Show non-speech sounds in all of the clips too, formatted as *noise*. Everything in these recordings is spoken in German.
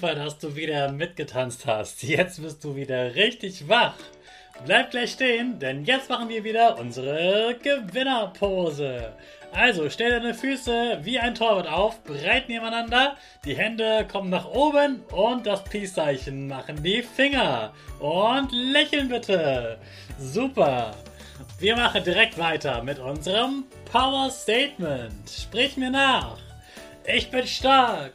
Super, dass du wieder mitgetanzt hast. Jetzt bist du wieder richtig wach. Bleib gleich stehen, denn jetzt machen wir wieder unsere Gewinnerpose. Also stell deine Füße wie ein Torwart auf, breit nebeneinander, die Hände kommen nach oben und das Peace-Zeichen machen die Finger. Und lächeln bitte. Super. Wir machen direkt weiter mit unserem Power Statement. Sprich mir nach. Ich bin stark.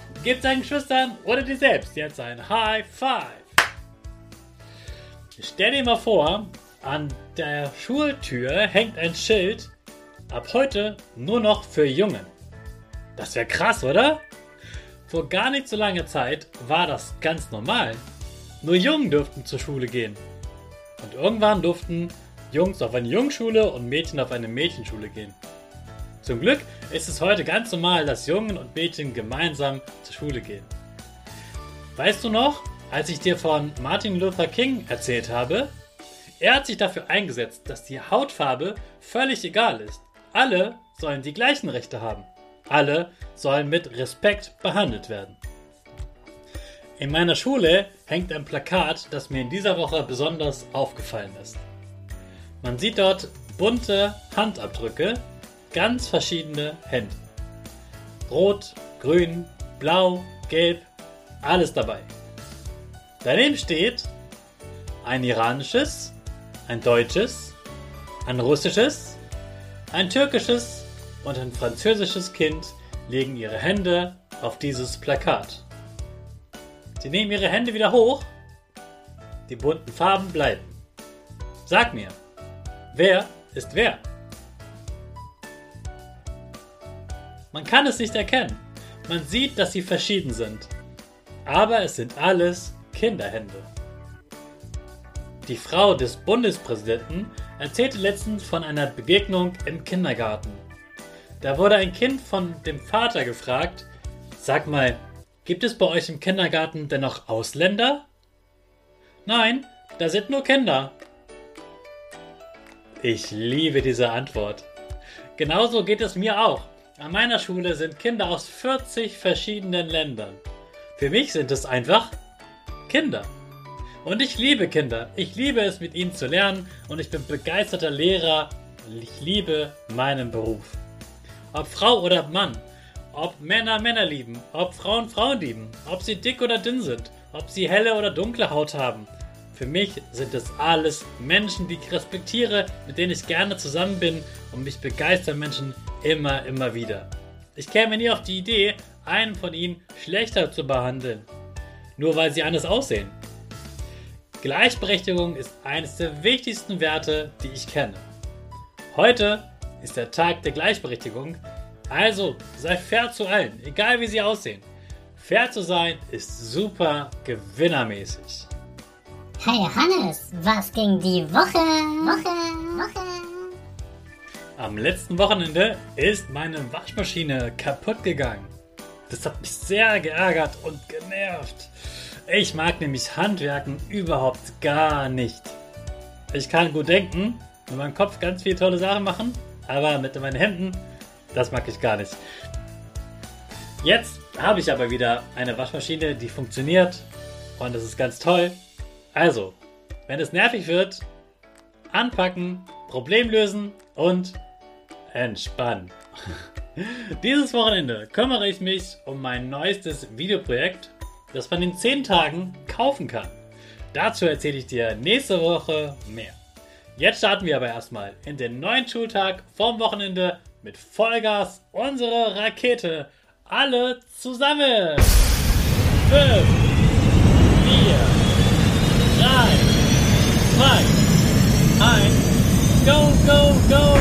Gib deinen Geschwistern oder dir selbst jetzt ein High Five. Stell dir mal vor, an der Schultür hängt ein Schild, ab heute nur noch für Jungen. Das wäre krass, oder? Vor gar nicht so langer Zeit war das ganz normal. Nur Jungen durften zur Schule gehen. Und irgendwann durften Jungs auf eine Jungschule und Mädchen auf eine Mädchenschule gehen. Zum Glück ist es heute ganz normal, dass Jungen und Mädchen gemeinsam zur Schule gehen. Weißt du noch, als ich dir von Martin Luther King erzählt habe? Er hat sich dafür eingesetzt, dass die Hautfarbe völlig egal ist. Alle sollen die gleichen Rechte haben. Alle sollen mit Respekt behandelt werden. In meiner Schule hängt ein Plakat, das mir in dieser Woche besonders aufgefallen ist. Man sieht dort bunte Handabdrücke ganz verschiedene Hände. Rot, grün, blau, gelb, alles dabei. Daneben steht ein iranisches, ein deutsches, ein russisches, ein türkisches und ein französisches Kind legen ihre Hände auf dieses Plakat. Sie nehmen ihre Hände wieder hoch, die bunten Farben bleiben. Sag mir, wer ist wer? Kann es nicht erkennen. Man sieht, dass sie verschieden sind. Aber es sind alles Kinderhände. Die Frau des Bundespräsidenten erzählte letztens von einer Begegnung im Kindergarten. Da wurde ein Kind von dem Vater gefragt, sag mal, gibt es bei euch im Kindergarten denn noch Ausländer? Nein, da sind nur Kinder. Ich liebe diese Antwort. Genauso geht es mir auch. An meiner Schule sind Kinder aus 40 verschiedenen Ländern. Für mich sind es einfach Kinder. Und ich liebe Kinder. Ich liebe es, mit ihnen zu lernen und ich bin begeisterter Lehrer ich liebe meinen Beruf. Ob Frau oder Mann, ob Männer Männer lieben, ob Frauen Frauen lieben, ob sie dick oder dünn sind, ob sie helle oder dunkle Haut haben. Für mich sind es alles Menschen, die ich respektiere, mit denen ich gerne zusammen bin und mich begeistern Menschen immer, immer wieder. Ich käme nie auf die Idee, einen von ihnen schlechter zu behandeln, nur weil sie anders aussehen. Gleichberechtigung ist eines der wichtigsten Werte, die ich kenne. Heute ist der Tag der Gleichberechtigung, also sei fair zu allen, egal wie sie aussehen. Fair zu sein ist super gewinnermäßig. Hey Hannes, was ging die Woche? Woche, Woche. Am letzten Wochenende ist meine Waschmaschine kaputt gegangen. Das hat mich sehr geärgert und genervt. Ich mag nämlich Handwerken überhaupt gar nicht. Ich kann gut denken, mit meinem Kopf ganz viele tolle Sachen machen, aber mit meinen Händen, das mag ich gar nicht. Jetzt habe ich aber wieder eine Waschmaschine, die funktioniert und das ist ganz toll. Also, wenn es nervig wird, anpacken, Problem lösen und entspannen. *laughs* Dieses Wochenende kümmere ich mich um mein neuestes Videoprojekt, das man in 10 Tagen kaufen kann. Dazu erzähle ich dir nächste Woche mehr. Jetzt starten wir aber erstmal in den neuen Schultag vorm Wochenende mit Vollgas unsere Rakete. Alle zusammen. 5, 4, Hi! Hi. Go, go, go.